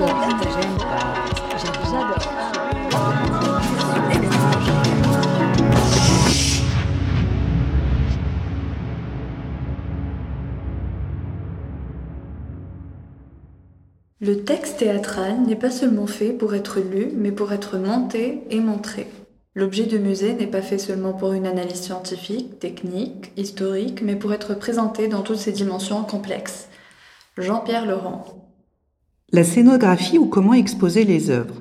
Le texte théâtral n'est pas seulement fait pour être lu, mais pour être monté et montré. L'objet de musée n'est pas fait seulement pour une analyse scientifique, technique, historique, mais pour être présenté dans toutes ses dimensions complexes. Jean-Pierre Laurent. La scénographie ou comment exposer les œuvres?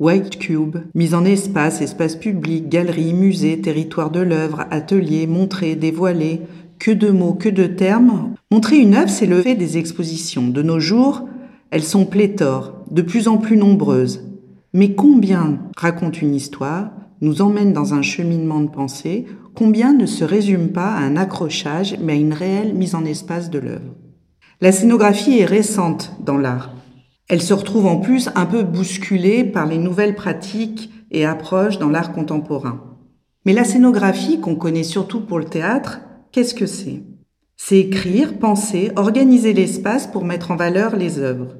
White Cube, mise en espace, espace public, galerie, musée, territoire de l'œuvre, atelier, montrer, dévoiler, que de mots, que de termes. Montrer une œuvre, c'est le fait des expositions. De nos jours, elles sont pléthores, de plus en plus nombreuses. Mais combien racontent une histoire, nous emmènent dans un cheminement de pensée, combien ne se résument pas à un accrochage, mais à une réelle mise en espace de l'œuvre? La scénographie est récente dans l'art. Elle se retrouve en plus un peu bousculée par les nouvelles pratiques et approches dans l'art contemporain. Mais la scénographie, qu'on connaît surtout pour le théâtre, qu'est-ce que c'est? C'est écrire, penser, organiser l'espace pour mettre en valeur les œuvres.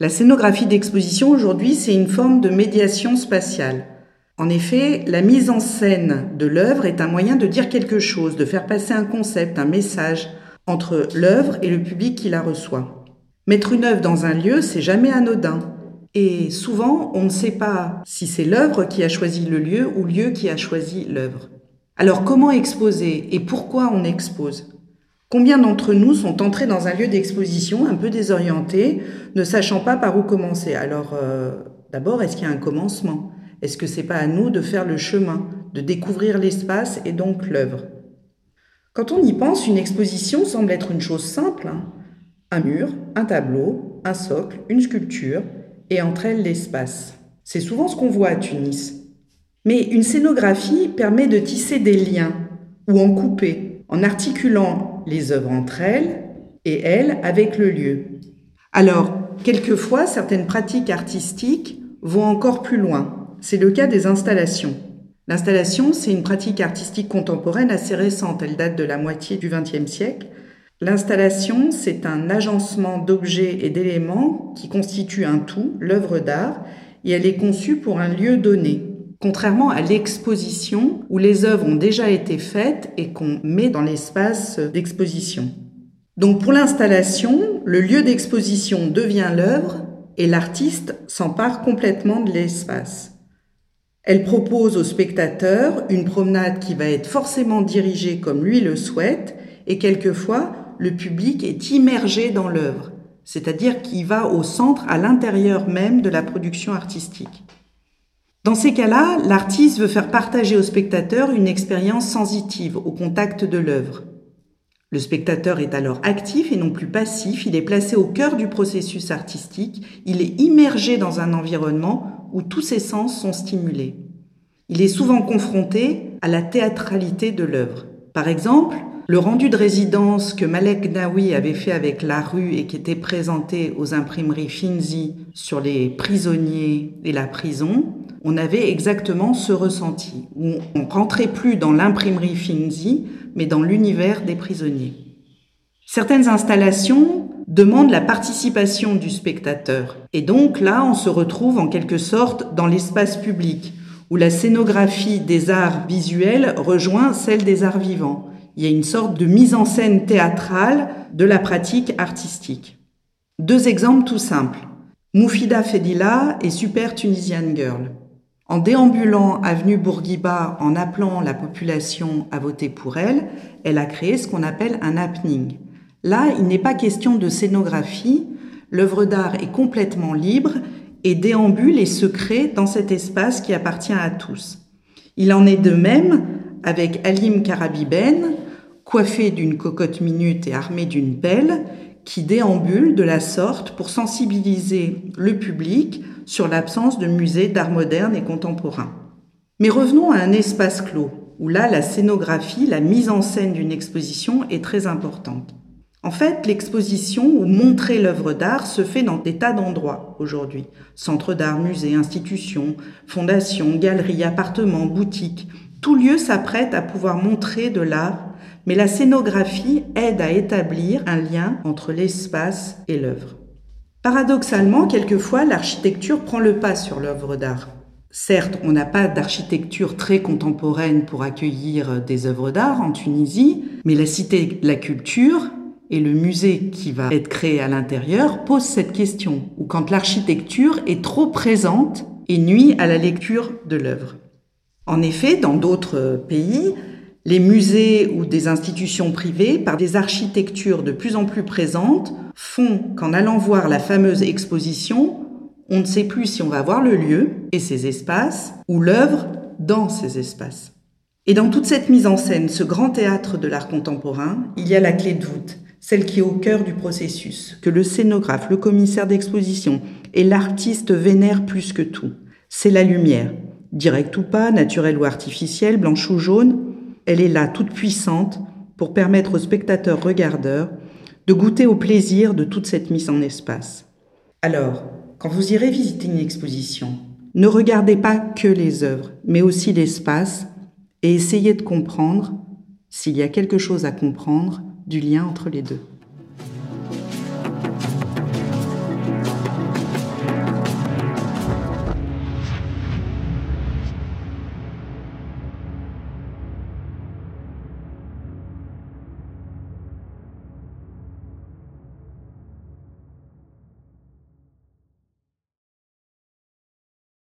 La scénographie d'exposition aujourd'hui, c'est une forme de médiation spatiale. En effet, la mise en scène de l'œuvre est un moyen de dire quelque chose, de faire passer un concept, un message entre l'œuvre et le public qui la reçoit. Mettre une œuvre dans un lieu, c'est jamais anodin. Et souvent, on ne sait pas si c'est l'œuvre qui a choisi le lieu ou lieu qui a choisi l'œuvre. Alors comment exposer et pourquoi on expose? Combien d'entre nous sont entrés dans un lieu d'exposition un peu désorientés, ne sachant pas par où commencer? Alors, euh, d'abord, est-ce qu'il y a un commencement? Est-ce que c'est pas à nous de faire le chemin, de découvrir l'espace et donc l'œuvre? Quand on y pense, une exposition semble être une chose simple. Hein. un mur, un tableau, un socle, une sculpture, et entre elles l'espace. C'est souvent ce qu'on voit à Tunis. Mais une scénographie permet de tisser des liens, ou en couper, en articulant les œuvres entre elles et elles avec le lieu. Alors, quelquefois, certaines pratiques artistiques vont encore plus loin. C'est le cas des installations. L'installation, c'est une pratique artistique contemporaine assez récente, elle date de la moitié du XXe siècle. L'installation, c'est un agencement d'objets et d'éléments qui constitue un tout, l'œuvre d'art, et elle est conçue pour un lieu donné contrairement à l'exposition où les œuvres ont déjà été faites et qu'on met dans l'espace d'exposition. Donc pour l'installation, le lieu d'exposition devient l'œuvre et l'artiste s'empare complètement de l'espace. Elle propose au spectateur une promenade qui va être forcément dirigée comme lui le souhaite et quelquefois le public est immergé dans l'œuvre, c'est-à-dire qu'il va au centre, à l'intérieur même de la production artistique. Dans ces cas-là, l'artiste veut faire partager au spectateur une expérience sensitive au contact de l'œuvre. Le spectateur est alors actif et non plus passif, il est placé au cœur du processus artistique, il est immergé dans un environnement où tous ses sens sont stimulés. Il est souvent confronté à la théâtralité de l'œuvre. Par exemple, le rendu de résidence que Malek Naoui avait fait avec La Rue et qui était présenté aux imprimeries Finzi sur les prisonniers et la prison, on avait exactement ce ressenti, où on rentrait plus dans l'imprimerie Finzi, mais dans l'univers des prisonniers. Certaines installations demandent la participation du spectateur. Et donc là, on se retrouve en quelque sorte dans l'espace public, où la scénographie des arts visuels rejoint celle des arts vivants. Il y a une sorte de mise en scène théâtrale de la pratique artistique. Deux exemples tout simples. Moufida Fedila et Super Tunisian Girl. En déambulant avenue Bourguiba en appelant la population à voter pour elle, elle a créé ce qu'on appelle un happening. Là, il n'est pas question de scénographie, l'œuvre d'art est complètement libre et déambule et se crée dans cet espace qui appartient à tous. Il en est de même avec Alim Karabiben, coiffé d'une cocotte minute et armé d'une pelle, qui déambule de la sorte pour sensibiliser le public sur l'absence de musées d'art moderne et contemporain. Mais revenons à un espace clos, où là, la scénographie, la mise en scène d'une exposition est très importante. En fait, l'exposition ou montrer l'œuvre d'art se fait dans des tas d'endroits aujourd'hui. Centres d'art, musées, institutions, fondations, galeries, appartements, boutiques. Tout lieu s'apprête à pouvoir montrer de l'art mais la scénographie aide à établir un lien entre l'espace et l'œuvre. Paradoxalement, quelquefois, l'architecture prend le pas sur l'œuvre d'art. Certes, on n'a pas d'architecture très contemporaine pour accueillir des œuvres d'art en Tunisie, mais la Cité de la Culture et le musée qui va être créé à l'intérieur posent cette question, ou quand l'architecture est trop présente et nuit à la lecture de l'œuvre. En effet, dans d'autres pays, les musées ou des institutions privées, par des architectures de plus en plus présentes, font qu'en allant voir la fameuse exposition, on ne sait plus si on va voir le lieu et ses espaces ou l'œuvre dans ces espaces. Et dans toute cette mise en scène, ce grand théâtre de l'art contemporain, il y a la clé de voûte, celle qui est au cœur du processus, que le scénographe, le commissaire d'exposition et l'artiste vénèrent plus que tout. C'est la lumière, directe ou pas, naturelle ou artificielle, blanche ou jaune, elle est là toute puissante pour permettre aux spectateurs regardeurs de goûter au plaisir de toute cette mise en espace. Alors, quand vous irez visiter une exposition, ne regardez pas que les œuvres, mais aussi l'espace et essayez de comprendre, s'il y a quelque chose à comprendre, du lien entre les deux.